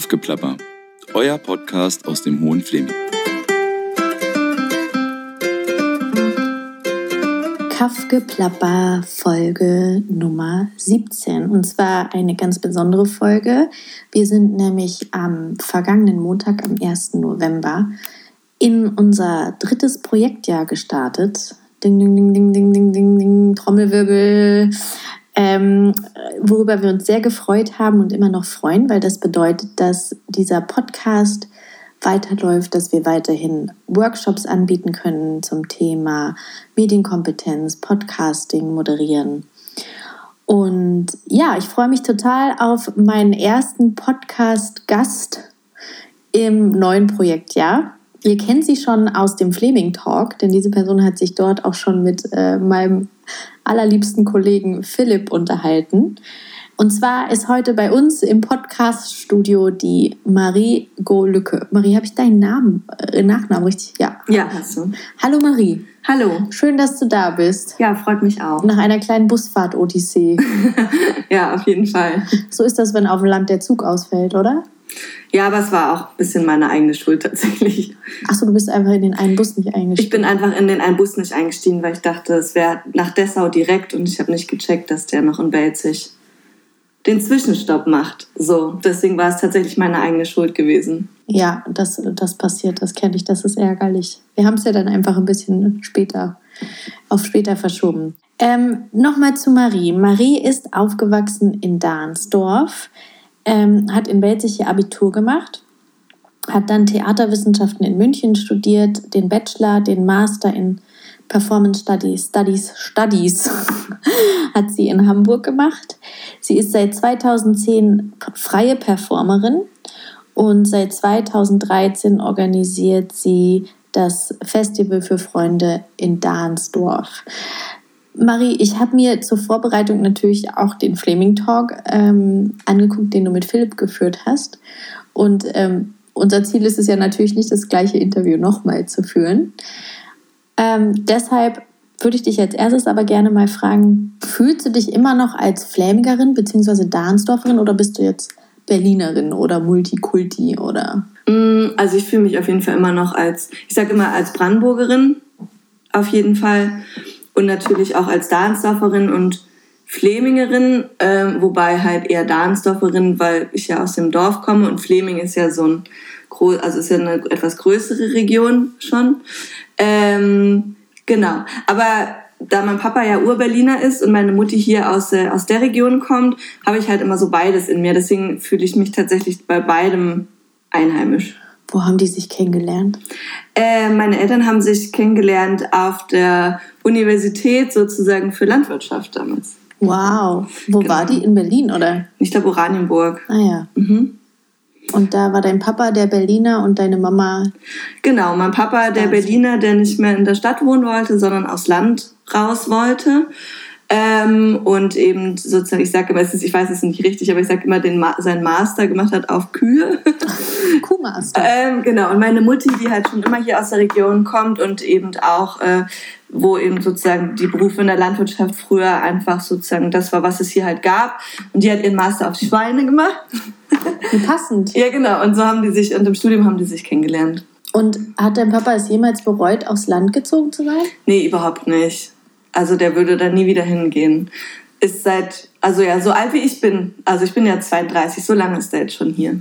Kaffgeplapper, euer Podcast aus dem Hohen Fleming. Kaffgeplapper Folge Nummer 17. Und zwar eine ganz besondere Folge. Wir sind nämlich am vergangenen Montag, am 1. November, in unser drittes Projektjahr gestartet. Ding, ding, ding, ding, ding, ding, ding, ding, Trommelwirbel. Ähm, worüber wir uns sehr gefreut haben und immer noch freuen, weil das bedeutet, dass dieser Podcast weiterläuft, dass wir weiterhin Workshops anbieten können zum Thema Medienkompetenz, Podcasting, Moderieren. Und ja, ich freue mich total auf meinen ersten Podcast-Gast im neuen Projektjahr. Ihr kennt sie schon aus dem Fleming Talk, denn diese Person hat sich dort auch schon mit äh, meinem allerliebsten Kollegen Philipp unterhalten. Und zwar ist heute bei uns im Podcast-Studio die Marie Golücke. Marie, habe ich deinen Namen, äh, Nachnamen richtig? Ja. Ja, hast du. Hallo Marie. Hallo. Schön, dass du da bist. Ja, freut mich auch. Nach einer kleinen Busfahrt-Odyssee. ja, auf jeden Fall. So ist das, wenn auf dem Land der Zug ausfällt, oder? Ja, aber es war auch ein bisschen meine eigene Schuld tatsächlich. Achso, du bist einfach in den einen Bus nicht eingestiegen. Ich bin einfach in den einen Bus nicht eingestiegen, weil ich dachte, es wäre nach Dessau direkt und ich habe nicht gecheckt, dass der noch in Belzig den Zwischenstopp macht. So, deswegen war es tatsächlich meine eigene Schuld gewesen. Ja, das, das passiert, das kenne ich, das ist ärgerlich. Wir haben es ja dann einfach ein bisschen später, auf später verschoben. Ähm, Nochmal zu Marie. Marie ist aufgewachsen in Dahnsdorf, ähm, hat in Belzig ihr Abitur gemacht, hat dann Theaterwissenschaften in München studiert, den Bachelor, den Master in Performance Studies, Studies, Studies hat sie in Hamburg gemacht. Sie ist seit 2010 freie Performerin und seit 2013 organisiert sie das Festival für Freunde in Dahnsdorf. Marie, ich habe mir zur Vorbereitung natürlich auch den Flaming Talk ähm, angeguckt, den du mit Philipp geführt hast. Und ähm, unser Ziel ist es ja natürlich nicht, das gleiche Interview nochmal zu führen. Ähm, deshalb würde ich dich als erstes aber gerne mal fragen, fühlst du dich immer noch als Flämigerin bzw. Dahnsdorferin oder bist du jetzt Berlinerin oder Multikulti oder? Mm, also ich fühle mich auf jeden Fall immer noch als, ich sage immer als Brandenburgerin, auf jeden Fall. Und natürlich auch als Dahnsdorferin und Flemingerin, äh, wobei halt eher Dahnsdorferin, weil ich ja aus dem Dorf komme und Fleming ist ja so ein, also ist ja eine etwas größere Region schon. Ähm, genau. Aber da mein Papa ja Urberliner ist und meine Mutti hier aus, äh, aus der Region kommt, habe ich halt immer so beides in mir. Deswegen fühle ich mich tatsächlich bei beidem einheimisch. Wo haben die sich kennengelernt? Äh, meine Eltern haben sich kennengelernt auf der Universität sozusagen für Landwirtschaft damals. Wow. Wo genau. war die? In Berlin, oder? Ich glaube Oranienburg. Ah ja. Mhm. Und da war dein Papa der Berliner und deine Mama. Genau, mein Papa der Berliner, der nicht mehr in der Stadt wohnen wollte, sondern aufs Land raus wollte. Ähm, und eben sozusagen, ich sage immer, ich weiß es nicht richtig, aber ich sage immer, den Ma seinen Master gemacht hat auf Kühe. Kuhmaster. ähm, genau, und meine Mutti, die halt schon immer hier aus der Region kommt und eben auch, äh, wo eben sozusagen die Berufe in der Landwirtschaft früher einfach sozusagen das war, was es hier halt gab. Und die hat ihren Master auf Schweine gemacht. Wie passend. ja, genau. Und so haben die sich, und im Studium haben die sich kennengelernt. Und hat dein Papa es jemals bereut, aufs Land gezogen zu sein? Nee, überhaupt nicht. Also der würde da nie wieder hingehen. Ist seit, also ja, so alt wie ich bin, also ich bin ja 32, so lange ist der jetzt schon hier.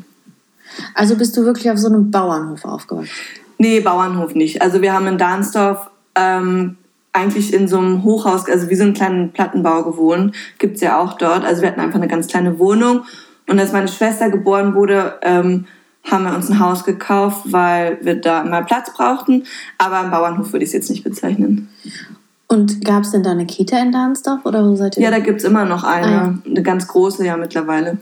Also bist du wirklich auf so einem Bauernhof aufgewachsen? Nee, Bauernhof nicht. Also wir haben in Dahnsdorf ähm, eigentlich in so einem Hochhaus, also wie so einen kleinen Plattenbau gewohnt. Gibt's ja auch dort. Also wir hatten einfach eine ganz kleine Wohnung. Und als meine Schwester geboren wurde, ähm, haben wir uns ein Haus gekauft, weil wir da mal Platz brauchten. Aber einen Bauernhof würde ich es jetzt nicht bezeichnen. Und gab es denn da eine Kita in Dahnsdorf oder wo seid ihr? Ja, da gibt es immer noch eine. Ah, ja. Eine ganz große ja mittlerweile.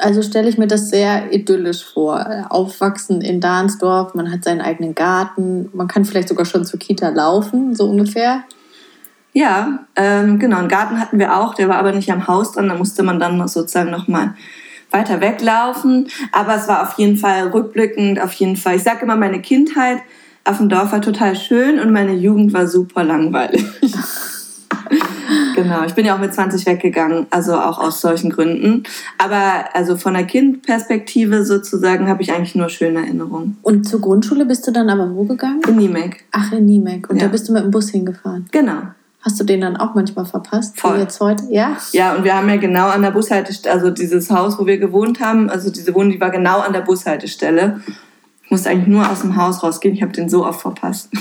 Also stelle ich mir das sehr idyllisch vor. Aufwachsen in Dahnsdorf, man hat seinen eigenen Garten, man kann vielleicht sogar schon zur Kita laufen, so ungefähr. Ja, ähm, genau. Einen Garten hatten wir auch, der war aber nicht am Haus dran, da musste man dann sozusagen nochmal weiter weglaufen. Aber es war auf jeden Fall rückblickend, auf jeden Fall. Ich sage immer, meine Kindheit auf dem Dorf war total schön und meine Jugend war super langweilig. Genau, ich bin ja auch mit 20 weggegangen, also auch aus solchen Gründen. Aber also von der Kindperspektive sozusagen habe ich eigentlich nur schöne Erinnerungen. Und zur Grundschule bist du dann aber wo gegangen? In Niemek. Ach, in Niemek. Und Ja. da bist du mit dem Bus hingefahren. Genau. Hast du den dann auch manchmal verpasst? Voll. Wie jetzt heute? Ja? Ja, und wir haben ja genau an der Bushaltestelle, also dieses Haus, wo wir gewohnt haben, also diese Wohnung, die war genau an der Bushaltestelle. Ich musste eigentlich nur aus dem Haus rausgehen. Ich habe den so oft verpasst.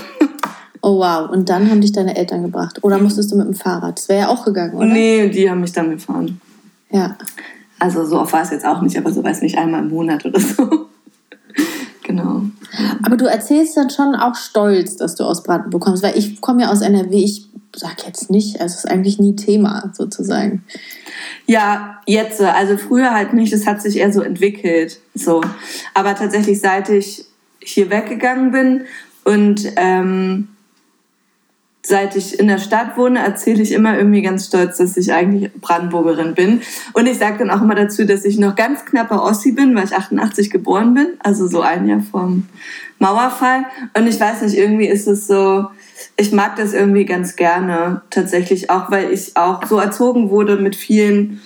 Oh wow. Und dann haben dich deine Eltern gebracht. Oder musstest du mit dem Fahrrad? Das wäre ja auch gegangen, oder? Nee, die haben mich dann gefahren. Ja. Also so oft war es jetzt auch nicht, aber so weiß nicht, einmal im Monat oder so. Genau. Aber du erzählst dann schon auch stolz, dass du aus Brandenburg kommst, weil ich komme ja aus NRW, ich sag jetzt nicht, also es ist eigentlich nie Thema sozusagen. Ja, jetzt, also früher halt nicht, das hat sich eher so entwickelt. So. Aber tatsächlich, seit ich hier weggegangen bin und ähm, seit ich in der Stadt wohne, erzähle ich immer irgendwie ganz stolz, dass ich eigentlich Brandenburgerin bin. Und ich sage dann auch immer dazu, dass ich noch ganz knapper Ossi bin, weil ich 88 geboren bin, also so ein Jahr vom Mauerfall. Und ich weiß nicht, irgendwie ist es so, ich mag das irgendwie ganz gerne, tatsächlich auch, weil ich auch so erzogen wurde mit vielen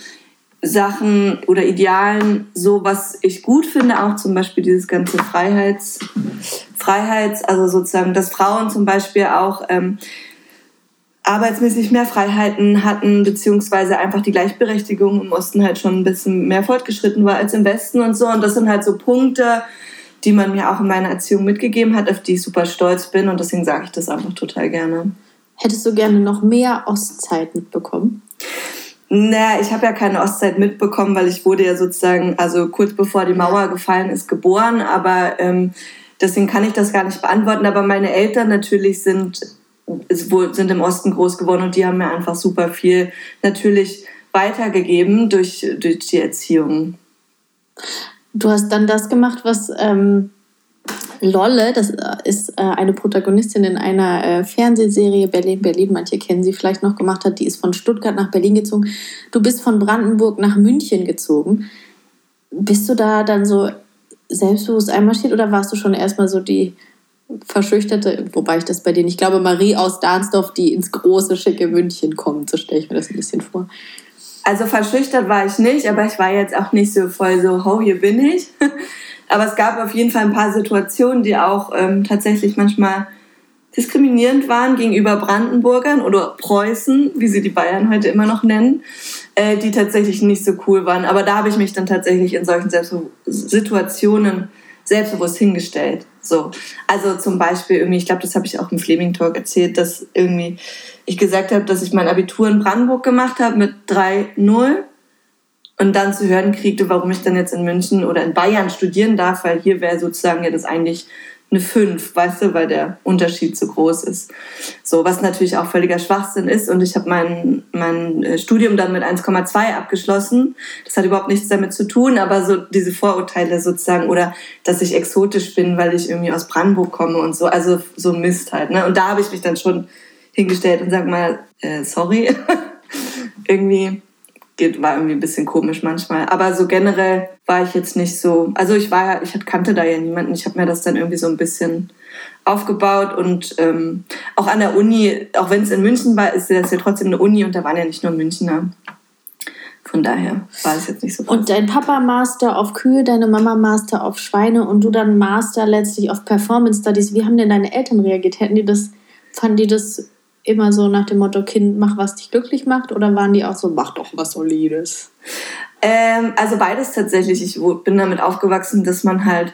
Sachen oder Idealen, so was ich gut finde, auch zum Beispiel dieses ganze Freiheits, Freiheits, also sozusagen, dass Frauen zum Beispiel auch ähm, arbeitsmäßig mehr Freiheiten hatten, beziehungsweise einfach die Gleichberechtigung im Osten halt schon ein bisschen mehr fortgeschritten war als im Westen und so. Und das sind halt so Punkte, die man mir auch in meiner Erziehung mitgegeben hat, auf die ich super stolz bin. Und deswegen sage ich das einfach total gerne. Hättest du gerne noch mehr Ostzeit mitbekommen? Naja, ich habe ja keine Ostzeit mitbekommen, weil ich wurde ja sozusagen, also kurz bevor die Mauer gefallen ist, geboren. Aber ähm, deswegen kann ich das gar nicht beantworten. Aber meine Eltern natürlich sind, sind im Osten groß geworden und die haben mir einfach super viel natürlich weitergegeben durch, durch die Erziehung. Du hast dann das gemacht, was ähm, Lolle, das ist äh, eine Protagonistin in einer äh, Fernsehserie Berlin, Berlin, manche kennen sie vielleicht noch gemacht hat, die ist von Stuttgart nach Berlin gezogen. Du bist von Brandenburg nach München gezogen. Bist du da dann so selbstbewusst einmarschiert oder warst du schon erstmal so die verschüchterte, wobei ich das bei dir nicht glaube, Marie aus Dahnsdorf, die ins große, schicke München kommt, so stelle ich mir das ein bisschen vor. Also verschüchtert war ich nicht, aber ich war jetzt auch nicht so voll so, ho, hier bin ich. Aber es gab auf jeden Fall ein paar Situationen, die auch ähm, tatsächlich manchmal diskriminierend waren gegenüber Brandenburgern oder Preußen, wie sie die Bayern heute immer noch nennen, äh, die tatsächlich nicht so cool waren. Aber da habe ich mich dann tatsächlich in solchen Selbstbe Situationen selbstbewusst hingestellt. So. Also zum Beispiel irgendwie, ich glaube, das habe ich auch im Fleming Talk erzählt, dass irgendwie ich gesagt habe, dass ich mein Abitur in Brandenburg gemacht habe mit 3-0 und dann zu hören kriegte, warum ich dann jetzt in München oder in Bayern studieren darf, weil hier wäre sozusagen ja das eigentlich eine 5, weißt du, weil der Unterschied zu groß ist. So, was natürlich auch völliger Schwachsinn ist. Und ich habe mein, mein äh, Studium dann mit 1,2 abgeschlossen. Das hat überhaupt nichts damit zu tun, aber so diese Vorurteile sozusagen oder dass ich exotisch bin, weil ich irgendwie aus Brandenburg komme und so. Also so Mist halt. Ne? Und da habe ich mich dann schon hingestellt und sag mal, äh, sorry. irgendwie geht, war irgendwie ein bisschen komisch manchmal. Aber so generell war ich jetzt nicht so. Also ich war ja, ich kannte da ja niemanden. Ich habe mir das dann irgendwie so ein bisschen aufgebaut und ähm, auch an der Uni, auch wenn es in München war, ist das ja trotzdem eine Uni und da waren ja nicht nur Münchner. Von daher war es jetzt nicht so. Und dein Papa Master auf Kühe, deine Mama Master auf Schweine und du dann Master letztlich auf Performance Studies. Wie haben denn deine Eltern reagiert? Hätten die das, fanden die das immer so nach dem Motto, Kind, mach was dich glücklich macht? Oder waren die auch so, mach doch was Solides? Ähm, also beides tatsächlich. Ich bin damit aufgewachsen, dass man halt.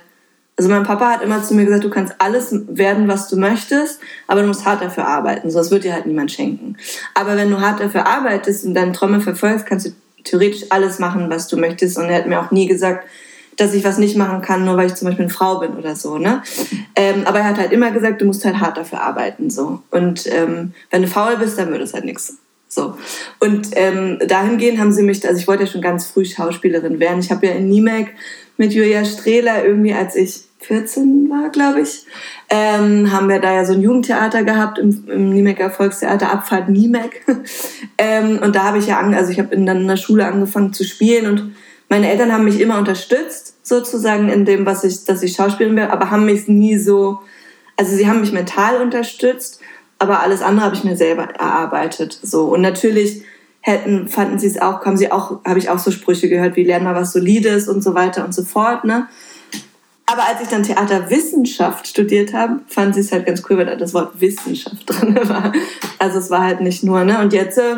Also mein Papa hat immer zu mir gesagt, du kannst alles werden, was du möchtest, aber du musst hart dafür arbeiten. So, das wird dir halt niemand schenken. Aber wenn du hart dafür arbeitest und deine Träume verfolgst, kannst du theoretisch alles machen, was du möchtest. Und er hat mir auch nie gesagt, dass ich was nicht machen kann, nur weil ich zum Beispiel eine Frau bin oder so. Ne? Ähm, aber er hat halt immer gesagt, du musst halt hart dafür arbeiten. So. Und ähm, wenn du faul bist, dann wird es halt nichts. So. Und ähm, dahingehend haben sie mich, also ich wollte ja schon ganz früh Schauspielerin werden. Ich habe ja in Niemek mit Julia Strehler irgendwie, als ich 14 war, glaube ich, ähm, haben wir da ja so ein Jugendtheater gehabt im, im Niemecker Volkstheater, Abfahrt Niemek. ähm, und da habe ich ja, an, also ich habe dann in der Schule angefangen zu spielen und meine Eltern haben mich immer unterstützt, sozusagen in dem, was ich, dass ich Schauspielerin werde, aber haben mich nie so, also sie haben mich mental unterstützt aber alles andere habe ich mir selber erarbeitet. So. Und natürlich hätten, fanden sie es auch, haben sie auch, habe ich auch so Sprüche gehört, wie lernen mal was Solides und so weiter und so fort. Ne? Aber als ich dann Theaterwissenschaft studiert habe, fanden sie es halt ganz cool, weil da das Wort Wissenschaft drin war. Also es war halt nicht nur, ne? Und jetzt äh,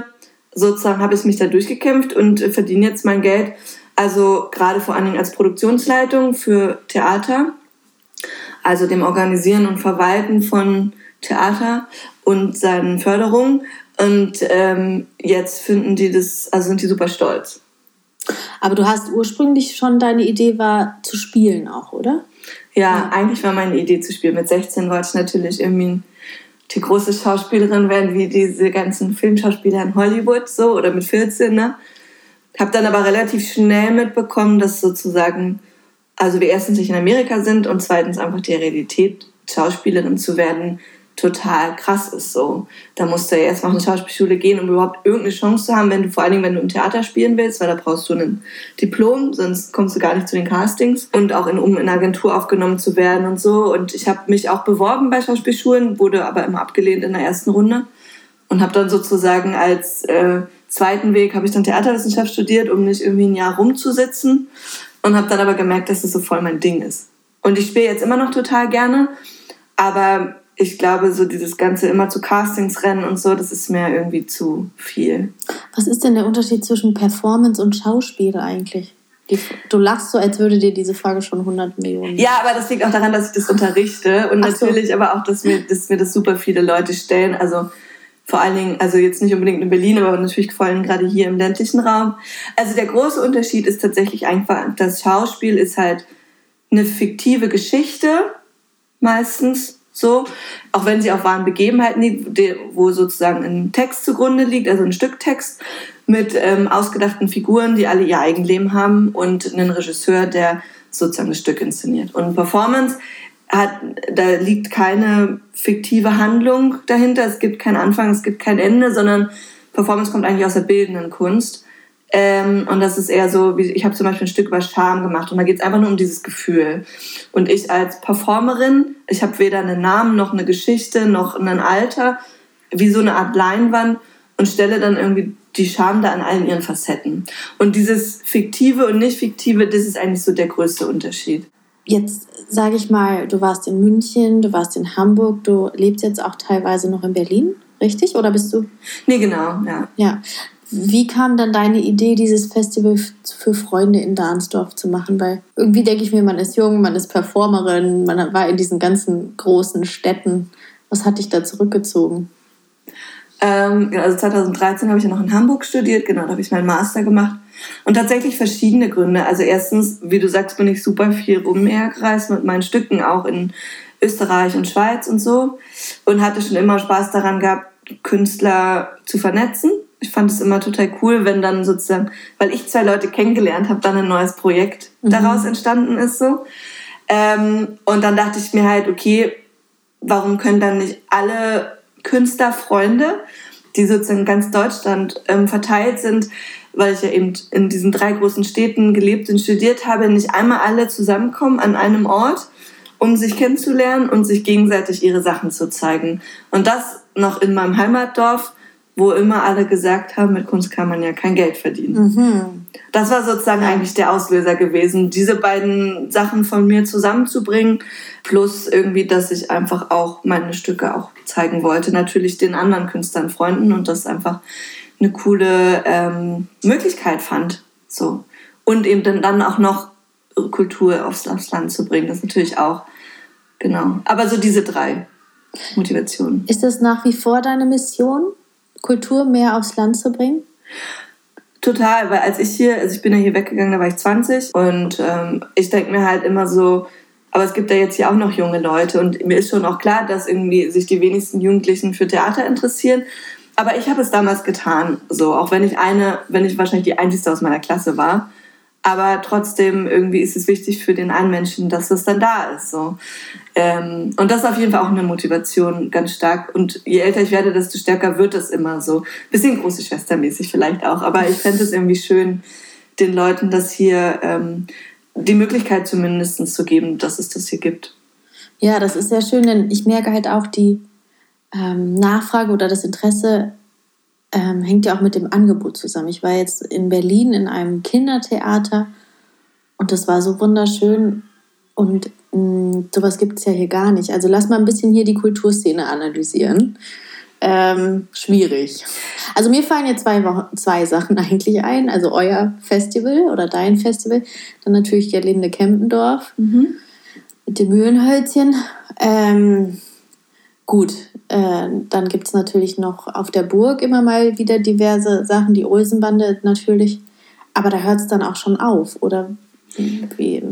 sozusagen habe ich mich da durchgekämpft und verdiene jetzt mein Geld. Also gerade vor allen Dingen als Produktionsleitung für Theater, also dem Organisieren und Verwalten von Theater und seinen Förderungen. Und ähm, jetzt finden die das, also sind die super stolz. Aber du hast ursprünglich schon deine Idee war zu spielen auch, oder? Ja, ja. eigentlich war meine Idee zu spielen. Mit 16 wollte ich natürlich irgendwie die große Schauspielerin werden, wie diese ganzen Filmschauspieler in Hollywood, so, oder mit 14, ne? Hab dann aber relativ schnell mitbekommen, dass sozusagen, also wir erstens nicht in Amerika sind und zweitens einfach die Realität, Schauspielerin zu werden, total krass ist so. Da musst du ja erst mal auf eine Schauspielschule gehen, um überhaupt irgendeine Chance zu haben, wenn du vor allen Dingen, wenn du im Theater spielen willst, weil da brauchst du ein Diplom, sonst kommst du gar nicht zu den Castings und auch in, um in eine Agentur aufgenommen zu werden und so. Und ich habe mich auch beworben bei Schauspielschulen, wurde aber immer abgelehnt in der ersten Runde und habe dann sozusagen als äh, zweiten Weg habe ich dann Theaterwissenschaft studiert, um nicht irgendwie ein Jahr rumzusitzen und habe dann aber gemerkt, dass das so voll mein Ding ist. Und ich spiele jetzt immer noch total gerne, aber ich glaube, so dieses Ganze immer zu Castings rennen und so, das ist mir irgendwie zu viel. Was ist denn der Unterschied zwischen Performance und Schauspiel eigentlich? Die, du lachst so, als würde dir diese Frage schon 100 Millionen. Ja, aber das liegt auch daran, dass ich das unterrichte und so. natürlich aber auch, dass mir, dass mir das super viele Leute stellen. Also vor allen Dingen, also jetzt nicht unbedingt in Berlin, aber natürlich vor allem gerade hier im ländlichen Raum. Also der große Unterschied ist tatsächlich einfach, das Schauspiel ist halt eine fiktive Geschichte meistens so, auch wenn sie auf wahren Begebenheiten liegt, wo sozusagen ein Text zugrunde liegt, also ein Stück Text mit ähm, ausgedachten Figuren, die alle ihr Eigenleben haben und einen Regisseur, der sozusagen das Stück inszeniert. Und Performance hat, da liegt keine fiktive Handlung dahinter, es gibt keinen Anfang, es gibt kein Ende, sondern Performance kommt eigentlich aus der bildenden Kunst. Ähm, und das ist eher so, wie ich habe zum Beispiel ein Stück über Scham gemacht und da geht es einfach nur um dieses Gefühl. Und ich als Performerin, ich habe weder einen Namen noch eine Geschichte noch ein Alter, wie so eine Art Leinwand und stelle dann irgendwie die Scham da an allen ihren Facetten. Und dieses fiktive und nicht fiktive, das ist eigentlich so der größte Unterschied. Jetzt sage ich mal, du warst in München, du warst in Hamburg, du lebst jetzt auch teilweise noch in Berlin, richtig? Oder bist du? Nee, genau, ja. Ja. Wie kam dann deine Idee, dieses Festival für Freunde in Dahnsdorf zu machen? Weil irgendwie denke ich mir, man ist jung, man ist Performerin, man war in diesen ganzen großen Städten. Was hat dich da zurückgezogen? Ähm, also 2013 habe ich ja noch in Hamburg studiert, genau, da habe ich meinen Master gemacht. Und tatsächlich verschiedene Gründe. Also erstens, wie du sagst, bin ich super viel rumhergereist mit meinen Stücken, auch in Österreich und Schweiz und so. Und hatte schon immer Spaß daran gehabt, Künstler zu vernetzen ich fand es immer total cool, wenn dann sozusagen, weil ich zwei Leute kennengelernt habe, dann ein neues Projekt mhm. daraus entstanden ist so. Ähm, und dann dachte ich mir halt, okay, warum können dann nicht alle Künstlerfreunde, die sozusagen ganz Deutschland ähm, verteilt sind, weil ich ja eben in diesen drei großen Städten gelebt und studiert habe, nicht einmal alle zusammenkommen an einem Ort, um sich kennenzulernen und sich gegenseitig ihre Sachen zu zeigen. Und das noch in meinem Heimatdorf wo immer alle gesagt haben, mit Kunst kann man ja kein Geld verdienen. Mhm. Das war sozusagen eigentlich der Auslöser gewesen, diese beiden Sachen von mir zusammenzubringen, plus irgendwie, dass ich einfach auch meine Stücke auch zeigen wollte, natürlich den anderen Künstlern, Freunden und das einfach eine coole ähm, Möglichkeit fand. So. Und eben dann auch noch Kultur aufs, aufs Land zu bringen, das natürlich auch. Genau. Aber so diese drei Motivationen. Ist das nach wie vor deine Mission? Kultur mehr aufs Land zu bringen? Total, weil als ich hier, also ich bin ja hier weggegangen, da war ich 20 und ähm, ich denke mir halt immer so, aber es gibt ja jetzt hier auch noch junge Leute und mir ist schon auch klar, dass irgendwie sich die wenigsten Jugendlichen für Theater interessieren. Aber ich habe es damals getan, so auch wenn ich eine, wenn ich wahrscheinlich die einzige aus meiner Klasse war. Aber trotzdem irgendwie ist es wichtig für den einen Menschen, dass es dann da ist. So. Ähm, und das ist auf jeden Fall auch eine Motivation ganz stark. Und je älter ich werde, desto stärker wird es immer so. Bisschen große Schwestermäßig vielleicht auch. Aber ich fände es irgendwie schön, den Leuten das hier ähm, die Möglichkeit zumindest zu geben, dass es das hier gibt. Ja, das ist sehr schön, denn ich merke halt auch die ähm, Nachfrage oder das Interesse ähm, hängt ja auch mit dem Angebot zusammen. Ich war jetzt in Berlin in einem Kindertheater und das war so wunderschön und mh, mm, sowas gibt es ja hier gar nicht. Also lass mal ein bisschen hier die Kulturszene analysieren. Ähm, schwierig. Also mir fallen jetzt zwei, zwei Sachen eigentlich ein. Also euer Festival oder dein Festival. Dann natürlich Gerlinde Kempendorf mhm. mit dem Mühlenhölzchen. Ähm, gut, äh, dann gibt es natürlich noch auf der Burg immer mal wieder diverse Sachen. Die Olsenbande natürlich. Aber da hört es dann auch schon auf, oder wie?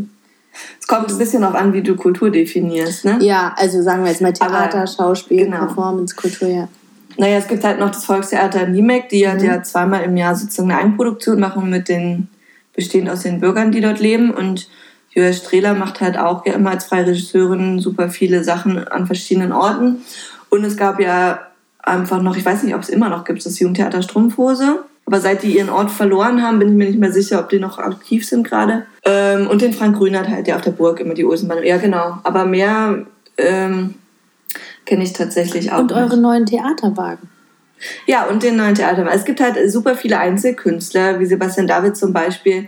Es kommt ein bisschen auch an, wie du Kultur definierst, ne? Ja, also sagen wir jetzt mal Theater, Aber, Schauspiel, genau. Performance, Kultur, ja. Naja, es gibt halt noch das Volkstheater in Niemek, die mhm. ja zweimal im Jahr sozusagen eine Eigenproduktion machen mit den, bestehend aus den Bürgern, die dort leben. Und Julia Strehler macht halt auch ja immer als freie Regisseurin super viele Sachen an verschiedenen Orten. Und es gab ja einfach noch, ich weiß nicht, ob es immer noch gibt, das Jugendtheater Strumpfhose. Aber seit die ihren Ort verloren haben, bin ich mir nicht mehr sicher, ob die noch aktiv sind gerade. Ähm, und den Frank Grünert halt, der auf der Burg immer die Osenbahn. Ja, genau. Aber mehr ähm, kenne ich tatsächlich auch. Und eure nicht. neuen Theaterwagen. Ja, und den neuen Theaterwagen. Es gibt halt super viele Einzelkünstler, wie Sebastian David zum Beispiel,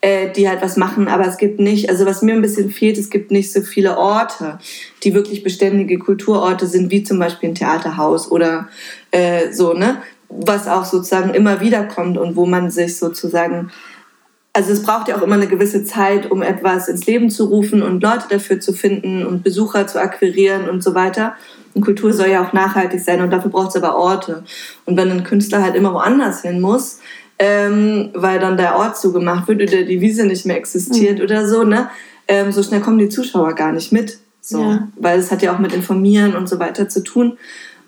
äh, die halt was machen, aber es gibt nicht, also was mir ein bisschen fehlt, es gibt nicht so viele Orte, die wirklich beständige Kulturorte sind, wie zum Beispiel ein Theaterhaus oder äh, so, ne? Was auch sozusagen immer wieder kommt und wo man sich sozusagen also es braucht ja auch immer eine gewisse Zeit, um etwas ins Leben zu rufen und Leute dafür zu finden und Besucher zu akquirieren und so weiter. Und Kultur soll ja auch nachhaltig sein und dafür braucht es aber Orte. Und wenn ein Künstler halt immer woanders hin muss, ähm, weil dann der Ort zugemacht wird oder die Wiese nicht mehr existiert mhm. oder so, ne? Ähm, so schnell kommen die Zuschauer gar nicht mit. So. Ja. Weil es hat ja auch mit Informieren und so weiter zu tun.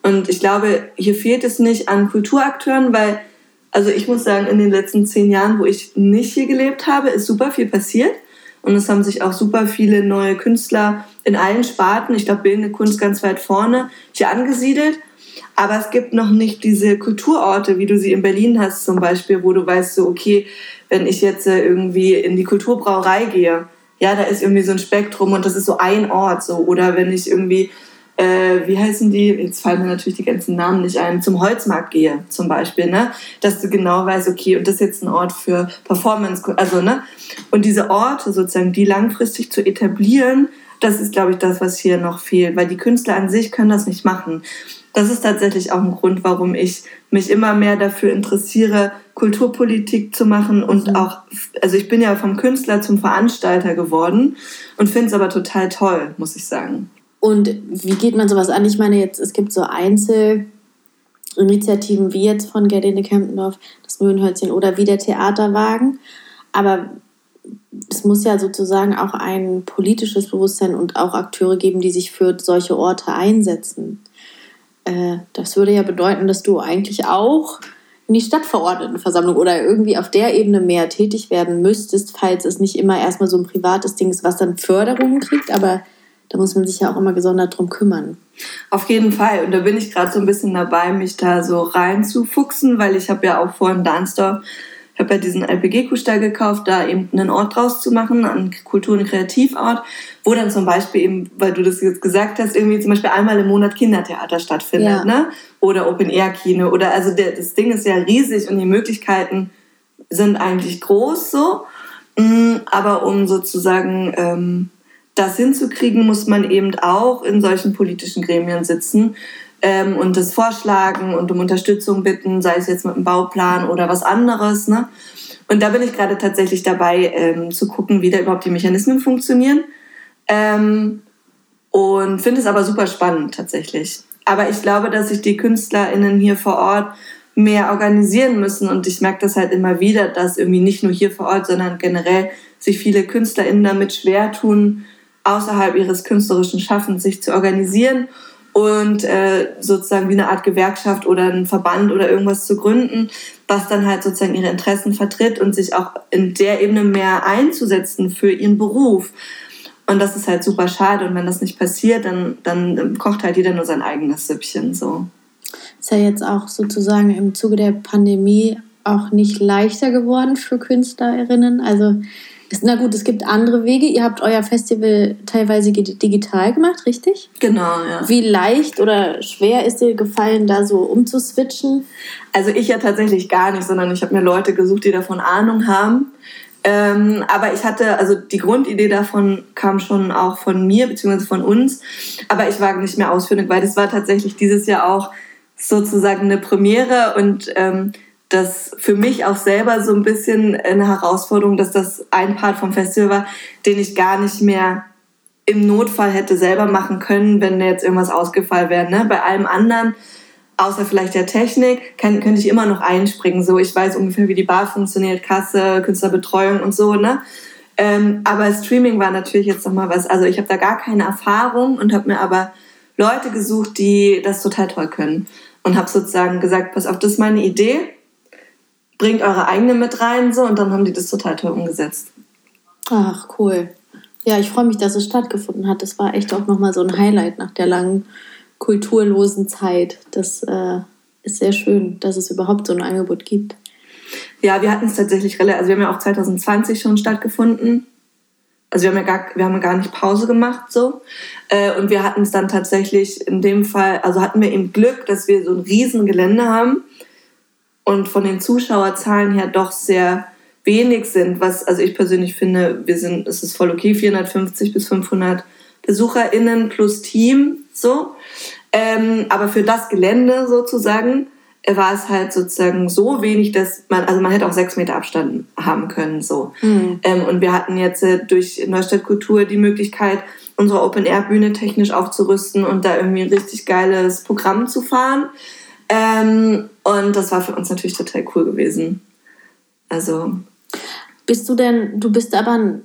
Und ich glaube, hier fehlt es nicht an Kulturakteuren, weil, also ich muss sagen, in den letzten zehn Jahren, wo ich nicht hier gelebt habe, ist super viel passiert. Und es haben sich auch super viele neue Künstler in allen Sparten, ich glaube, bildende Kunst ganz weit vorne, hier angesiedelt. Aber es gibt noch nicht diese Kulturorte, wie du sie in Berlin hast zum Beispiel, wo du weißt, so, okay, wenn ich jetzt äh, irgendwie in die Kulturbrauerei gehe, ja, da ist irgendwie so ein Spektrum und das ist so ein Ort, so. Oder wenn ich irgendwie, äh, wie heißen die, jetzt fallen mir natürlich die ganzen Namen nicht ein, zum Holzmarkt gehe zum Beispiel, ne, dass du genau weißt, okay, und das ist jetzt ein Ort für Performance, also, ne, und diese Orte sozusagen, die langfristig zu etablieren, das ist, glaube ich, das, was hier noch fehlt, weil die Künstler an sich können das nicht machen. Das ist tatsächlich auch ein Grund, warum ich mich immer mehr dafür interessiere, Kulturpolitik zu machen und mhm. auch, also ich bin ja vom Künstler zum Veranstalter geworden und finde es aber total toll, muss ich sagen. Und wie geht man sowas an? Ich meine, jetzt, es gibt so Einzelinitiativen wie jetzt von Gerdine Kempendorf, das Möhnhölzchen oder wie der Theaterwagen. Aber es muss ja sozusagen auch ein politisches Bewusstsein und auch Akteure geben, die sich für solche Orte einsetzen. Äh, das würde ja bedeuten, dass du eigentlich auch in die Stadtverordnetenversammlung oder irgendwie auf der Ebene mehr tätig werden müsstest, falls es nicht immer erstmal so ein privates Ding ist, was dann Förderungen kriegt, aber da muss man sich ja auch immer gesondert drum kümmern. Auf jeden Fall. Und da bin ich gerade so ein bisschen dabei, mich da so reinzufuchsen, weil ich habe ja auch vor in Dansdorf ich habe ja diesen LPG-Kuhstall gekauft, da eben einen Ort draus zu machen, einen Kultur- und Kreativort, wo dann zum Beispiel eben, weil du das jetzt gesagt hast, irgendwie zum Beispiel einmal im Monat Kindertheater stattfindet, ja. ne? Oder Open-Air-Kino. Oder also der, das Ding ist ja riesig und die Möglichkeiten sind eigentlich groß so. Mm, aber um sozusagen ähm, das hinzukriegen, muss man eben auch in solchen politischen Gremien sitzen ähm, und das vorschlagen und um Unterstützung bitten, sei es jetzt mit einem Bauplan oder was anderes. Ne? Und da bin ich gerade tatsächlich dabei, ähm, zu gucken, wie da überhaupt die Mechanismen funktionieren. Ähm, und finde es aber super spannend tatsächlich. Aber ich glaube, dass sich die KünstlerInnen hier vor Ort mehr organisieren müssen. Und ich merke das halt immer wieder, dass irgendwie nicht nur hier vor Ort, sondern generell sich viele KünstlerInnen damit schwer tun, außerhalb ihres künstlerischen Schaffens sich zu organisieren und äh, sozusagen wie eine Art Gewerkschaft oder ein Verband oder irgendwas zu gründen, was dann halt sozusagen ihre Interessen vertritt und sich auch in der Ebene mehr einzusetzen für ihren Beruf. Und das ist halt super schade. Und wenn das nicht passiert, dann, dann kocht halt jeder nur sein eigenes Süppchen so. Ist ja jetzt auch sozusagen im Zuge der Pandemie auch nicht leichter geworden für KünstlerInnen. Also Na gut, es gibt andere Wege. Ihr habt euer Festival teilweise digital gemacht, richtig? Genau, ja. Wie leicht oder schwer ist dir gefallen, da so umzuswitchen? Also ich ja tatsächlich gar nicht, sondern ich habe mir Leute gesucht, die davon Ahnung haben. Ähm, aber ich hatte, also die Grundidee davon kam schon auch von mir, beziehungsweise von uns. Aber ich war nicht mehr ausführend, weil das war tatsächlich dieses Jahr auch sozusagen eine Premiere und ähm, das für mich auch selber so ein bisschen eine Herausforderung, dass das ein Part vom Festival war, den ich gar nicht mehr im Notfall hätte selber machen können, wenn jetzt irgendwas ausgefallen wäre. Ne? Bei allem anderen, außer vielleicht der Technik, kann, könnte ich immer noch einspringen. So, ich weiß ungefähr, wie die Bar funktioniert, Kasse, Künstlerbetreuung und so. Ne? Ähm, aber Streaming war natürlich jetzt nochmal was. Also ich habe da gar keine Erfahrung und habe mir aber Leute gesucht, die das total toll können. Und habe sozusagen gesagt, pass auf, das ist meine Idee bringt eure eigene mit rein so und dann haben die das total toll umgesetzt. Ach, cool. Ja, ich freue mich, dass es stattgefunden hat. Das war echt auch nochmal so ein Highlight nach der langen kulturlosen Zeit. Das äh, ist sehr schön, dass es überhaupt so ein Angebot gibt. Ja, wir hatten es tatsächlich relativ, also wir haben ja auch 2020 schon stattgefunden. Also wir haben ja gar, wir haben ja gar nicht Pause gemacht so. Äh, und wir hatten es dann tatsächlich in dem Fall, also hatten wir eben Glück, dass wir so ein riesen Gelände haben und von den Zuschauerzahlen her doch sehr wenig sind, was also ich persönlich finde, wir sind, es ist voll okay, 450 bis 500 BesucherInnen plus Team, so. Ähm, aber für das Gelände sozusagen äh, war es halt sozusagen so wenig, dass man, also man hätte auch sechs Meter Abstand haben können, so. Mhm. Ähm, und wir hatten jetzt äh, durch Neustadt Kultur die Möglichkeit, unsere Open-Air-Bühne technisch aufzurüsten und da irgendwie ein richtig geiles Programm zu fahren. Ähm, und das war für uns natürlich total cool gewesen. Also. Bist du denn, du bist aber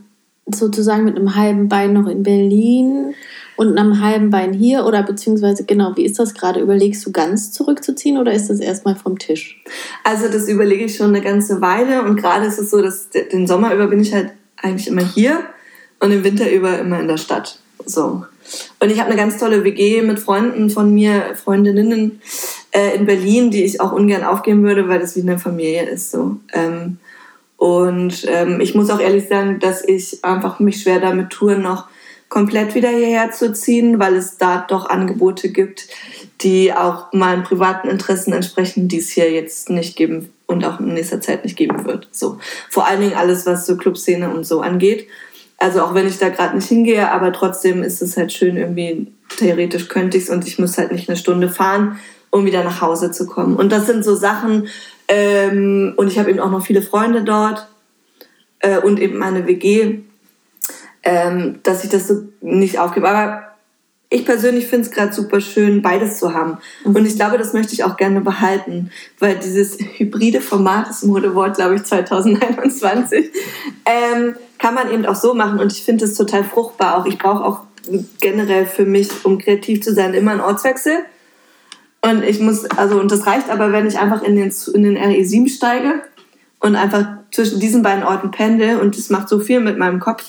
sozusagen mit einem halben Bein noch in Berlin und einem halben Bein hier oder beziehungsweise genau, wie ist das gerade? Überlegst du ganz zurückzuziehen oder ist das erstmal vom Tisch? Also das überlege ich schon eine ganze Weile und gerade ist es so, dass den Sommer über bin ich halt eigentlich immer hier und im Winter über immer in der Stadt. So. Und ich habe eine ganz tolle WG mit Freunden von mir, Freundinnen äh, in Berlin, die ich auch ungern aufgeben würde, weil das wie eine Familie ist. So. Ähm, und ähm, ich muss auch ehrlich sagen, dass ich einfach mich schwer damit tue, noch komplett wieder hierher zu ziehen, weil es da doch Angebote gibt, die auch meinen privaten Interessen entsprechen, die es hier jetzt nicht geben und auch in nächster Zeit nicht geben wird. So. Vor allen Dingen alles, was so Clubszene und so angeht. Also auch wenn ich da gerade nicht hingehe, aber trotzdem ist es halt schön, irgendwie theoretisch könnte ich es und ich muss halt nicht eine Stunde fahren, um wieder nach Hause zu kommen. Und das sind so Sachen, ähm, und ich habe eben auch noch viele Freunde dort äh, und eben meine WG, ähm, dass ich das so nicht aufgebe. Aber ich persönlich finde es gerade super schön, beides zu haben. Mhm. Und ich glaube, das möchte ich auch gerne behalten, weil dieses hybride Format, das Modewort, glaube ich, 2021, ähm, kann man eben auch so machen. Und ich finde es total fruchtbar. Auch ich brauche auch generell für mich, um kreativ zu sein, immer einen Ortswechsel. Und ich muss, also, und das reicht aber, wenn ich einfach in den, in den RE7 steige und einfach zwischen diesen beiden Orten pendel und das macht so viel mit meinem Kopf.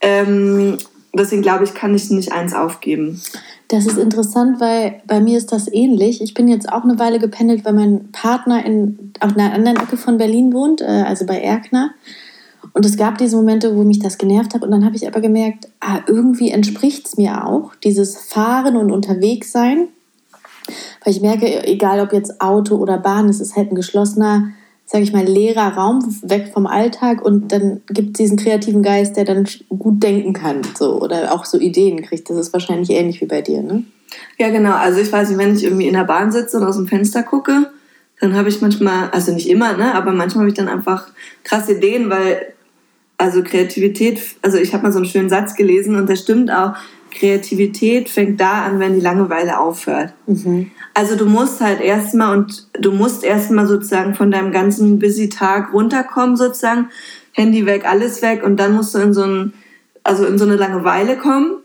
Ähm, deswegen glaube ich, kann ich nicht eins aufgeben. Das ist interessant, weil bei mir ist das ähnlich. Ich bin jetzt auch eine Weile gependelt, weil mein Partner in, auf einer anderen Ecke von Berlin wohnt, äh, also bei Erkner. Und es gab diese Momente, wo mich das genervt hat. Und dann habe ich aber gemerkt, ah, irgendwie entspricht es mir auch, dieses Fahren und Unterwegssein. Weil ich merke, egal ob jetzt Auto oder Bahn, es ist halt ein geschlossener, sage ich mal, leerer Raum, weg vom Alltag. Und dann gibt es diesen kreativen Geist, der dann gut denken kann so, oder auch so Ideen kriegt. Das ist wahrscheinlich ähnlich wie bei dir, ne? Ja, genau. Also ich weiß nicht, wenn ich irgendwie in der Bahn sitze und aus dem Fenster gucke, dann habe ich manchmal, also nicht immer, ne, aber manchmal habe ich dann einfach krasse Ideen, weil also Kreativität, also ich habe mal so einen schönen Satz gelesen und der stimmt auch. Kreativität fängt da an, wenn die Langeweile aufhört. Mhm. Also du musst halt erstmal und du musst erstmal sozusagen von deinem ganzen busy Tag runterkommen sozusagen, Handy weg, alles weg und dann musst du in so ein, also in so eine Langeweile kommen.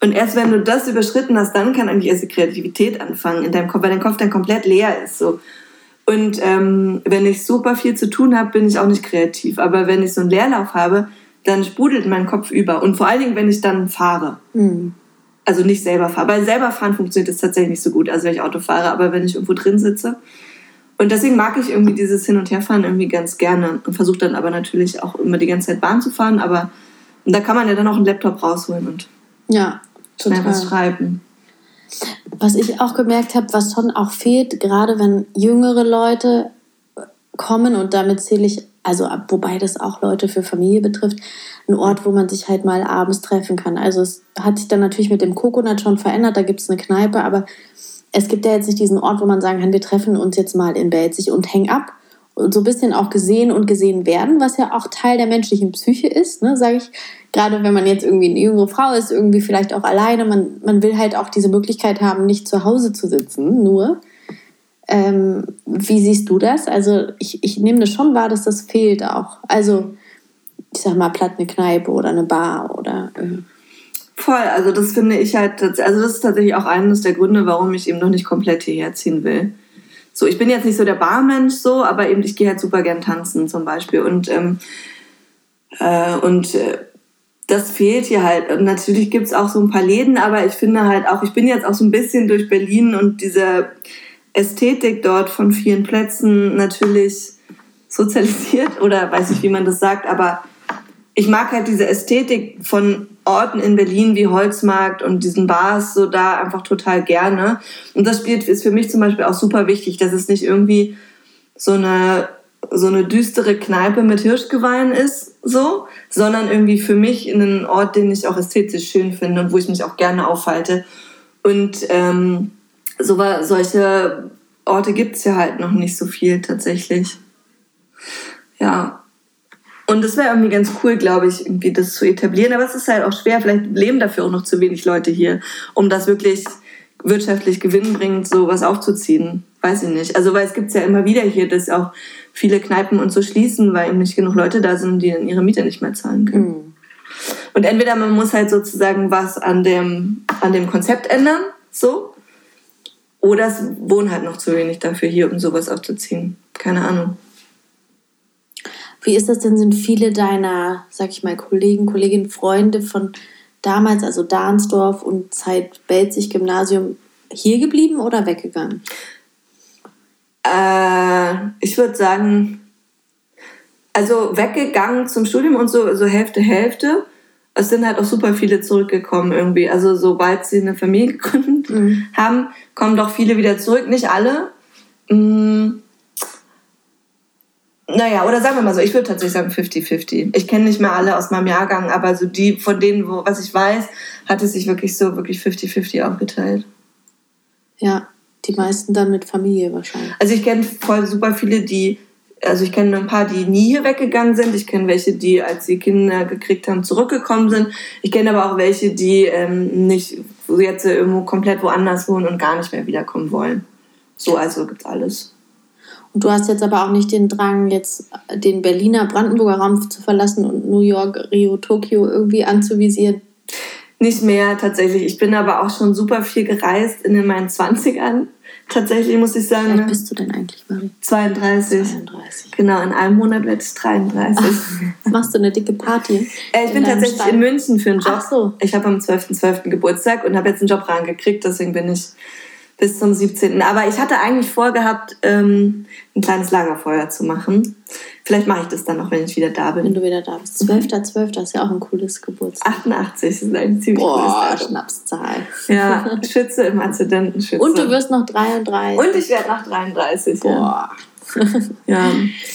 Und erst wenn du das überschritten hast, dann kann eigentlich erst die Kreativität anfangen in deinem Kopf, weil dein Kopf dann komplett leer ist. So. Und ähm, wenn ich super viel zu tun habe, bin ich auch nicht kreativ. Aber wenn ich so einen Leerlauf habe, dann sprudelt mein Kopf über. Und vor allen Dingen, wenn ich dann fahre. Mhm. Also nicht selber fahre. Bei selber fahren funktioniert das tatsächlich nicht so gut, als wenn ich Auto fahre, aber wenn ich irgendwo drin sitze. Und deswegen mag ich irgendwie dieses Hin- und Herfahren irgendwie ganz gerne und versuche dann aber natürlich auch immer die ganze Zeit Bahn zu fahren. Aber da kann man ja dann auch einen Laptop rausholen und ja, schnell was schreiben. Was ich auch gemerkt habe, was schon auch fehlt, gerade wenn jüngere Leute kommen und damit zähle ich, also wobei das auch Leute für Familie betrifft, ein Ort, wo man sich halt mal abends treffen kann. Also es hat sich dann natürlich mit dem Coconut schon verändert, da gibt es eine Kneipe, aber es gibt ja jetzt nicht diesen Ort, wo man sagen kann, wir treffen uns jetzt mal in Belzig und hängen ab und so ein bisschen auch gesehen und gesehen werden, was ja auch Teil der menschlichen Psyche ist, ne, sage ich. Gerade wenn man jetzt irgendwie eine jüngere Frau ist, irgendwie vielleicht auch alleine, man, man will halt auch diese Möglichkeit haben, nicht zu Hause zu sitzen, nur. Ähm, wie siehst du das? Also ich, ich nehme das schon wahr, dass das fehlt auch. Also ich sag mal, platt eine Kneipe oder eine Bar oder... Äh, Voll, also das finde ich halt, also das ist tatsächlich auch eines der Gründe, warum ich eben noch nicht komplett hierher ziehen will. So, ich bin jetzt nicht so der Barmensch so, aber eben ich gehe halt super gern tanzen zum Beispiel und ähm, äh, und äh, das fehlt hier halt. Und natürlich gibt es auch so ein paar Läden, aber ich finde halt auch, ich bin jetzt auch so ein bisschen durch Berlin und diese Ästhetik dort von vielen Plätzen natürlich sozialisiert oder weiß ich, wie man das sagt, aber ich mag halt diese Ästhetik von Orten in Berlin wie Holzmarkt und diesen Bars so da einfach total gerne. Und das spielt, ist für mich zum Beispiel auch super wichtig, dass es nicht irgendwie so eine, so eine düstere Kneipe mit Hirschgeweihen ist, so, sondern irgendwie für mich in einen Ort, den ich auch ästhetisch schön finde und wo ich mich auch gerne aufhalte. Und ähm, so, solche Orte gibt es ja halt noch nicht so viel tatsächlich. Ja, und das wäre irgendwie ganz cool, glaube ich, irgendwie das zu etablieren. Aber es ist halt auch schwer. Vielleicht leben dafür auch noch zu wenig Leute hier, um das wirklich wirtschaftlich gewinnbringend so was aufzuziehen. Weiß ich nicht. Also, weil es gibt ja immer wieder hier, dass auch viele Kneipen und so schließen, weil eben nicht genug Leute da sind, die dann ihre Miete nicht mehr zahlen können. Mhm. Und entweder man muss halt sozusagen was an dem, an dem Konzept ändern, so. Oder es wohnen halt noch zu wenig dafür hier, um sowas aufzuziehen. Keine Ahnung. Wie ist das denn? Sind viele deiner, sag ich mal, Kollegen, Kolleginnen, Freunde von damals, also Dahnsdorf und Zeit Belzig Gymnasium, hier geblieben oder weggegangen? Äh, ich würde sagen, also weggegangen zum Studium und so, so Hälfte, Hälfte. Es sind halt auch super viele zurückgekommen irgendwie. Also sobald sie eine Familie gegründet mhm. haben, kommen doch viele wieder zurück. Nicht alle. Mhm. Naja, oder sagen wir mal so, ich würde tatsächlich sagen 50-50. Ich kenne nicht mehr alle aus meinem Jahrgang, aber so die von denen, wo, was ich weiß, hat es sich wirklich so wirklich 50-50 aufgeteilt. Ja, die meisten dann mit Familie wahrscheinlich. Also ich kenne voll super viele, die, also ich kenne ein paar, die nie hier weggegangen sind. Ich kenne welche, die, als sie Kinder gekriegt haben, zurückgekommen sind. Ich kenne aber auch welche, die ähm, nicht jetzt irgendwo komplett woanders wohnen und gar nicht mehr wiederkommen wollen. So, also gibt's alles. Und du hast jetzt aber auch nicht den Drang, jetzt den Berliner Brandenburger Raum zu verlassen und New York, Rio, Tokio irgendwie anzuvisieren? Nicht mehr tatsächlich. Ich bin aber auch schon super viel gereist in meinen 20ern. Tatsächlich muss ich sagen. Wie alt bist du denn eigentlich, Marie? 32. 32. Genau, in einem Monat werde ich 33. Ach, machst du eine dicke Party? Äh, ich bin tatsächlich Stein? in München für einen Job. Ach so. Ich habe am 12.12. .12. Geburtstag und habe jetzt einen Job rangekriegt, deswegen bin ich bis zum 17. Aber ich hatte eigentlich vorgehabt, ähm, ein kleines Lagerfeuer zu machen. Vielleicht mache ich das dann noch, wenn ich wieder da bin. Wenn du wieder da bist. 12.12. .12. ist ja auch ein cooles Geburtstag. 88 ist ein ziemlich Boah, cooles Schnapszahl. Ja, Schütze im Aszendentenschütze. Und du wirst noch 33. Und ich werde noch 33, Boah. Ja. ja.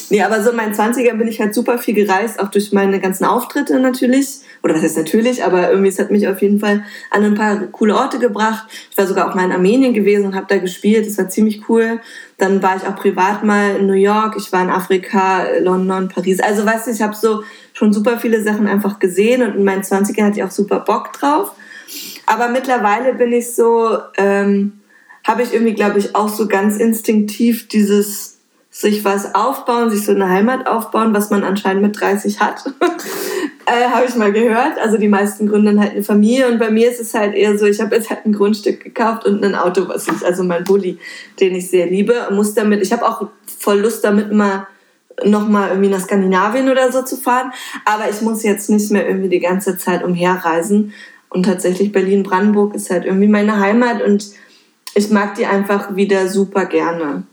Nee, aber so in meinen 20ern bin ich halt super viel gereist, auch durch meine ganzen Auftritte natürlich. Oder was heißt natürlich, aber irgendwie es hat mich auf jeden Fall an ein paar coole Orte gebracht. Ich war sogar auch mal in Armenien gewesen und habe da gespielt. Das war ziemlich cool. Dann war ich auch privat mal in New York. Ich war in Afrika, London, Paris. Also weißt du, ich habe so schon super viele Sachen einfach gesehen und in meinen 20ern hatte ich auch super Bock drauf. Aber mittlerweile bin ich so, ähm, habe ich irgendwie, glaube ich, auch so ganz instinktiv dieses sich was aufbauen, sich so eine Heimat aufbauen, was man anscheinend mit 30 hat. äh, habe ich mal gehört. Also die meisten gründen halt eine Familie und bei mir ist es halt eher so, ich habe jetzt halt ein Grundstück gekauft und ein Auto, was ich, also mein Bulli, den ich sehr liebe, muss damit, ich habe auch voll Lust damit mal nochmal irgendwie nach Skandinavien oder so zu fahren, aber ich muss jetzt nicht mehr irgendwie die ganze Zeit umherreisen und tatsächlich Berlin-Brandenburg ist halt irgendwie meine Heimat und ich mag die einfach wieder super gerne.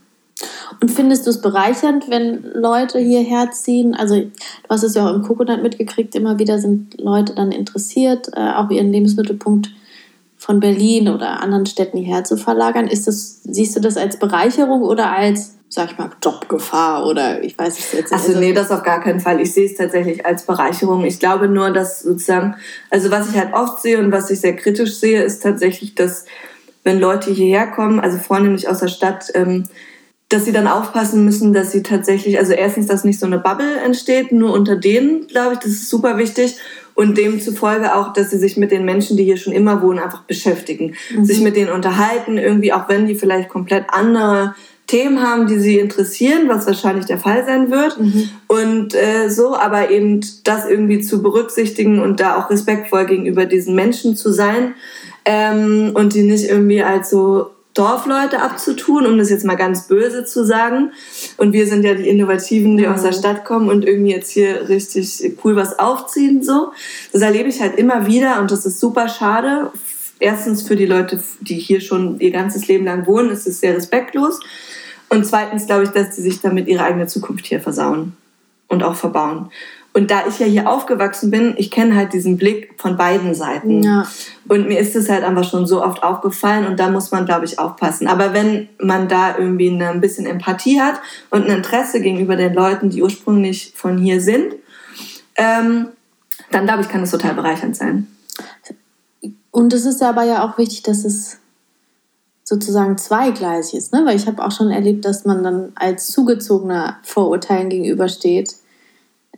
Und findest du es bereichernd, wenn Leute hierher ziehen? Also, du hast es ja auch im Coconut mitgekriegt, immer wieder sind Leute dann interessiert, äh, auch ihren Lebensmittelpunkt von Berlin oder anderen Städten hierher zu verlagern. Ist das, siehst du das als Bereicherung oder als, sag ich mal, Jobgefahr oder ich weiß es jetzt nicht? Also, nee, das auf gar keinen Fall. Ich sehe es tatsächlich als Bereicherung. Ich glaube nur, dass sozusagen, also was ich halt oft sehe und was ich sehr kritisch sehe, ist tatsächlich, dass wenn Leute hierher kommen, also vornehmlich aus der Stadt, ähm, dass sie dann aufpassen müssen, dass sie tatsächlich, also erstens, dass nicht so eine Bubble entsteht, nur unter denen, glaube ich, das ist super wichtig. Und demzufolge auch, dass sie sich mit den Menschen, die hier schon immer wohnen, einfach beschäftigen. Mhm. Sich mit denen unterhalten, irgendwie, auch wenn die vielleicht komplett andere Themen haben, die sie interessieren, was wahrscheinlich der Fall sein wird. Mhm. Und äh, so, aber eben das irgendwie zu berücksichtigen und da auch respektvoll gegenüber diesen Menschen zu sein ähm, und die nicht irgendwie als so Dorfleute abzutun, um das jetzt mal ganz böse zu sagen. Und wir sind ja die Innovativen, die aus der mhm. Stadt kommen und irgendwie jetzt hier richtig cool was aufziehen. So. Das erlebe ich halt immer wieder und das ist super schade. Erstens für die Leute, die hier schon ihr ganzes Leben lang wohnen, ist es sehr respektlos. Und zweitens glaube ich, dass die sich damit ihre eigene Zukunft hier versauen und auch verbauen. Und da ich ja hier aufgewachsen bin, ich kenne halt diesen Blick von beiden Seiten. Ja. Und mir ist es halt einfach schon so oft aufgefallen und da muss man, glaube ich, aufpassen. Aber wenn man da irgendwie ein bisschen Empathie hat und ein Interesse gegenüber den Leuten, die ursprünglich von hier sind, ähm, dann glaube ich, kann es total bereichernd sein. Und es ist aber ja auch wichtig, dass es sozusagen zweigleisig ist, ne? weil ich habe auch schon erlebt, dass man dann als zugezogener Vorurteilen gegenübersteht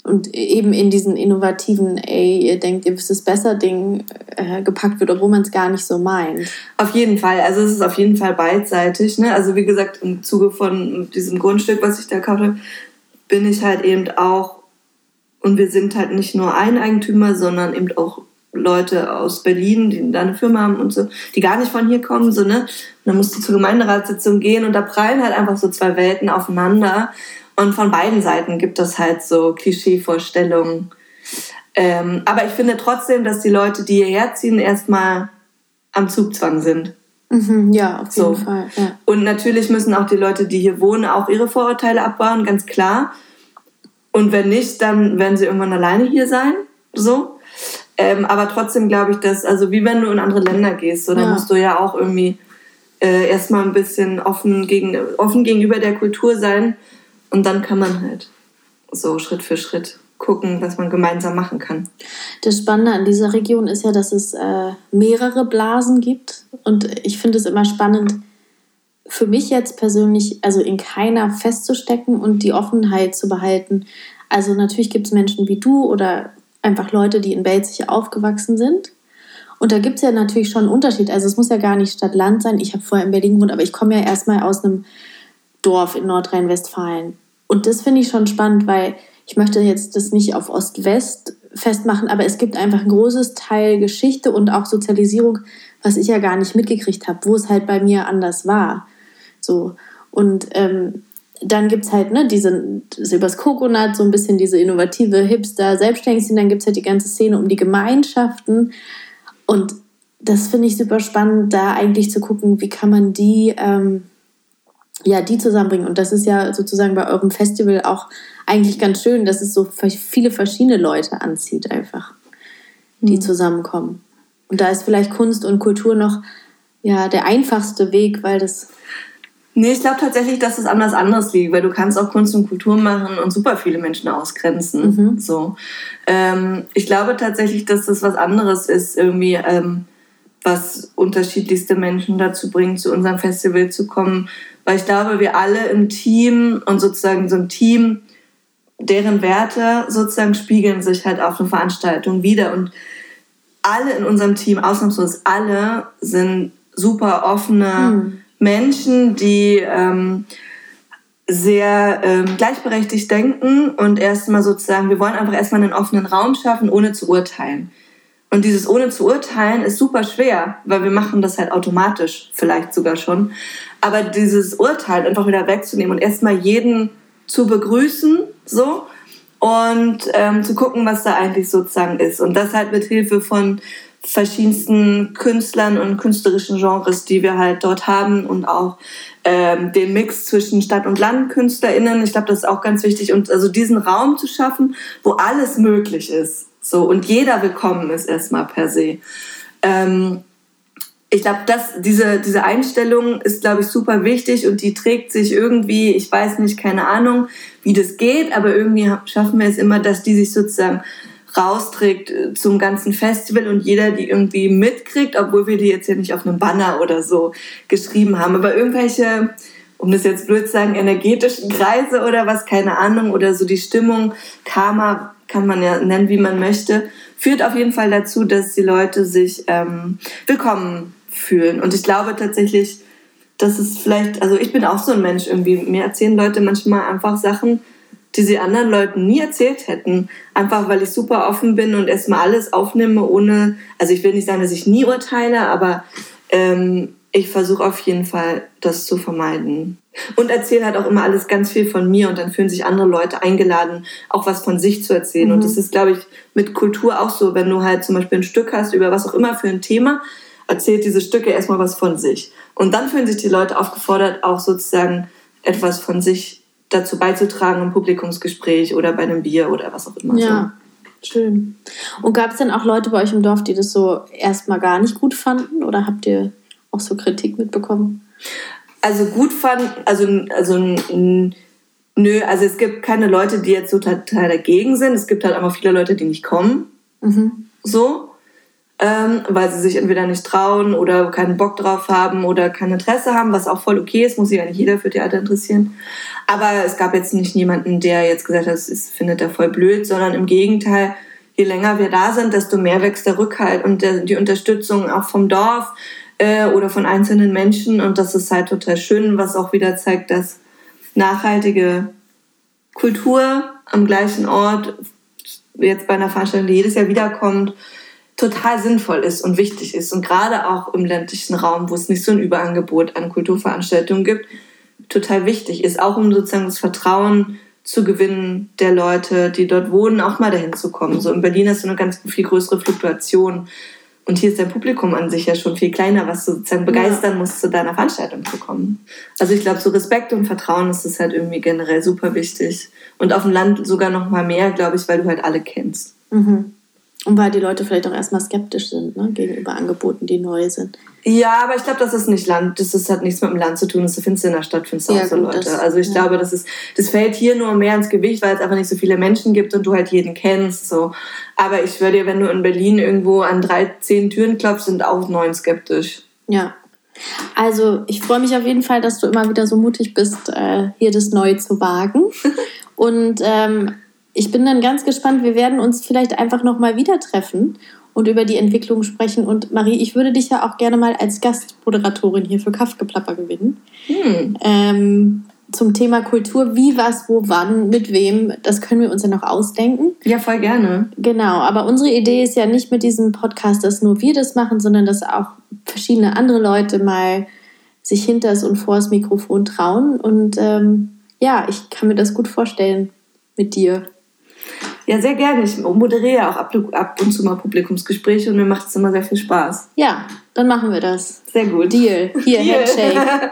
und eben in diesen innovativen, ey, ihr denkt, ihr wisst es besser, Ding äh, gepackt wird, obwohl man es gar nicht so meint. Auf jeden Fall. Also es ist auf jeden Fall beidseitig. Ne? Also wie gesagt, im Zuge von diesem Grundstück, was ich da gekauft habe, bin ich halt eben auch, und wir sind halt nicht nur ein Eigentümer, sondern eben auch Leute aus Berlin, die da eine Firma haben und so, die gar nicht von hier kommen, so, ne? Und dann musst du zur Gemeinderatssitzung gehen und da prallen halt einfach so zwei Welten aufeinander. Und von beiden Seiten gibt es halt so Klischeevorstellungen. Ähm, aber ich finde trotzdem, dass die Leute, die hierher ziehen, erstmal am Zugzwang sind. Mhm, ja, auf jeden so. Fall. Ja. Und natürlich müssen auch die Leute, die hier wohnen, auch ihre Vorurteile abbauen, ganz klar. Und wenn nicht, dann werden sie irgendwann alleine hier sein. So. Ähm, aber trotzdem glaube ich, dass, also wie wenn du in andere Länder gehst, so, dann ja. musst du ja auch irgendwie äh, erstmal ein bisschen offen, gegen, offen gegenüber der Kultur sein und dann kann man halt so Schritt für Schritt gucken, was man gemeinsam machen kann. Das Spannende an dieser Region ist ja, dass es äh, mehrere Blasen gibt. Und ich finde es immer spannend, für mich jetzt persönlich, also in keiner festzustecken und die Offenheit zu behalten. Also natürlich gibt es Menschen wie du oder einfach Leute, die in Belzig aufgewachsen sind. Und da gibt es ja natürlich schon einen Unterschied. Also es muss ja gar nicht Stadt-Land sein. Ich habe vorher in Berlin gewohnt, aber ich komme ja erstmal aus einem Dorf in Nordrhein-Westfalen. Und das finde ich schon spannend, weil ich möchte jetzt das nicht auf Ost-West festmachen, aber es gibt einfach ein großes Teil Geschichte und auch Sozialisierung, was ich ja gar nicht mitgekriegt habe, wo es halt bei mir anders war. So. Und ähm, dann gibt es halt ne, diese, das übers Coconut, so ein bisschen diese innovative Hipster, Selbstständigsten, dann gibt es halt die ganze Szene um die Gemeinschaften. Und das finde ich super spannend, da eigentlich zu gucken, wie kann man die ähm, ja, die zusammenbringen. Und das ist ja sozusagen bei eurem Festival auch eigentlich ganz schön, dass es so viele verschiedene Leute anzieht, einfach, die mhm. zusammenkommen. Und da ist vielleicht Kunst und Kultur noch ja, der einfachste Weg, weil das. Nee, ich glaube tatsächlich, dass es anders anders liegt, weil du kannst auch Kunst und Kultur machen und super viele Menschen ausgrenzen. Mhm. So. Ähm, ich glaube tatsächlich, dass das was anderes ist, irgendwie, ähm, was unterschiedlichste Menschen dazu bringt, zu unserem Festival zu kommen, weil ich glaube, wir alle im Team und sozusagen so ein Team, deren Werte sozusagen spiegeln sich halt auf eine Veranstaltung wieder. Und alle in unserem Team, ausnahmslos alle, sind super offene mhm. Menschen, die ähm, sehr ähm, gleichberechtigt denken und erstmal sozusagen, wir wollen einfach erstmal einen offenen Raum schaffen, ohne zu urteilen. Und dieses ohne zu urteilen ist super schwer, weil wir machen das halt automatisch, vielleicht sogar schon. Aber dieses Urteil einfach wieder wegzunehmen und erstmal jeden zu begrüßen, so, und ähm, zu gucken, was da eigentlich sozusagen ist. Und das halt mit Hilfe von verschiedensten Künstlern und künstlerischen Genres, die wir halt dort haben und auch ähm, den Mix zwischen Stadt- und LandkünstlerInnen. Ich glaube, das ist auch ganz wichtig und also diesen Raum zu schaffen, wo alles möglich ist. So und jeder willkommen ist erstmal per se. Ähm, ich glaube, diese, diese Einstellung ist, glaube ich, super wichtig und die trägt sich irgendwie, ich weiß nicht, keine Ahnung, wie das geht, aber irgendwie schaffen wir es immer, dass die sich sozusagen rausträgt äh, zum ganzen Festival und jeder die irgendwie mitkriegt, obwohl wir die jetzt ja nicht auf einem Banner oder so geschrieben haben. Aber irgendwelche, um das jetzt blöd zu sagen, energetischen Kreise oder was, keine Ahnung, oder so die Stimmung, Karma kann man ja nennen, wie man möchte, führt auf jeden Fall dazu, dass die Leute sich ähm, willkommen fühlen. Und ich glaube tatsächlich, dass es vielleicht, also ich bin auch so ein Mensch irgendwie, mir erzählen Leute manchmal einfach Sachen, die sie anderen Leuten nie erzählt hätten. Einfach weil ich super offen bin und erstmal alles aufnehme, ohne, also ich will nicht sagen, dass ich nie urteile, aber ähm, ich versuche auf jeden Fall, das zu vermeiden. Und erzähle halt auch immer alles ganz viel von mir und dann fühlen sich andere Leute eingeladen, auch was von sich zu erzählen. Mhm. Und das ist, glaube ich, mit Kultur auch so, wenn du halt zum Beispiel ein Stück hast über was auch immer für ein Thema, erzählt diese Stücke erstmal was von sich. Und dann fühlen sich die Leute aufgefordert, auch sozusagen etwas von sich dazu beizutragen im Publikumsgespräch oder bei einem Bier oder was auch immer. Ja, so. schön. Und gab es denn auch Leute bei euch im Dorf, die das so erstmal gar nicht gut fanden oder habt ihr auch so Kritik mitbekommen? Also gut fanden, also, also nö, also es gibt keine Leute, die jetzt so total dagegen sind. Es gibt halt einfach viele Leute, die nicht kommen. Mhm. So ähm, weil sie sich entweder nicht trauen oder keinen Bock drauf haben oder kein Interesse haben, was auch voll okay ist, muss sich ja nicht jeder für Theater interessieren. Aber es gab jetzt nicht jemanden, der jetzt gesagt hat, das findet er voll blöd, sondern im Gegenteil, je länger wir da sind, desto mehr wächst der Rückhalt und der, die Unterstützung auch vom Dorf äh, oder von einzelnen Menschen. Und das ist halt total schön, was auch wieder zeigt, dass nachhaltige Kultur am gleichen Ort jetzt bei einer Veranstaltung, die jedes Jahr wiederkommt, total sinnvoll ist und wichtig ist. Und gerade auch im ländlichen Raum, wo es nicht so ein Überangebot an Kulturveranstaltungen gibt, total wichtig ist, auch um sozusagen das Vertrauen zu gewinnen der Leute, die dort wohnen, auch mal dahin zu kommen. So in Berlin hast du eine ganz viel größere Fluktuation. Und hier ist dein Publikum an sich ja schon viel kleiner, was du sozusagen begeistern ja. musst, zu deiner Veranstaltung zu kommen. Also ich glaube, so Respekt und Vertrauen ist das halt irgendwie generell super wichtig. Und auf dem Land sogar noch mal mehr, glaube ich, weil du halt alle kennst. Mhm. Und weil die Leute vielleicht auch erstmal skeptisch sind ne, gegenüber Angeboten, die neu sind. Ja, aber ich glaube, das ist nicht Land, das ist, hat nichts mit dem Land zu tun, das findest du in der Stadt, findest du ja, auch so Leute. Das, also ich ja. glaube, das ist, das fällt hier nur mehr ins Gewicht, weil es einfach nicht so viele Menschen gibt und du halt jeden kennst. So. Aber ich schwöre dir, wenn du in Berlin irgendwo an drei, zehn Türen klopfst, sind auch neun skeptisch. Ja. Also ich freue mich auf jeden Fall, dass du immer wieder so mutig bist, äh, hier das Neue zu wagen. und ähm, ich bin dann ganz gespannt. Wir werden uns vielleicht einfach noch mal wieder treffen und über die Entwicklung sprechen. Und Marie, ich würde dich ja auch gerne mal als Gastmoderatorin hier für Kaffgeplapper gewinnen. Hm. Ähm, zum Thema Kultur, wie, was, wo, wann, mit wem, das können wir uns ja noch ausdenken. Ja, voll gerne. Genau, aber unsere Idee ist ja nicht mit diesem Podcast, dass nur wir das machen, sondern dass auch verschiedene andere Leute mal sich hinter und vor das Mikrofon trauen. Und ähm, ja, ich kann mir das gut vorstellen mit dir. Ja, sehr gerne. Ich moderiere auch ab, ab und zu mal Publikumsgespräche und mir macht es immer sehr viel Spaß. Ja, dann machen wir das. Sehr gut. Deal. Hier, Deal. Handshake.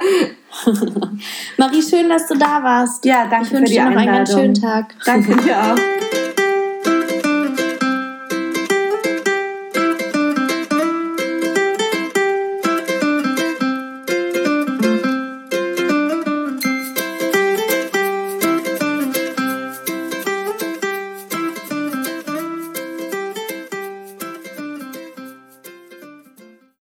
Marie, schön, dass du da warst. Ja, danke ich für die dir noch einen ganz schönen Tag. Danke dir auch.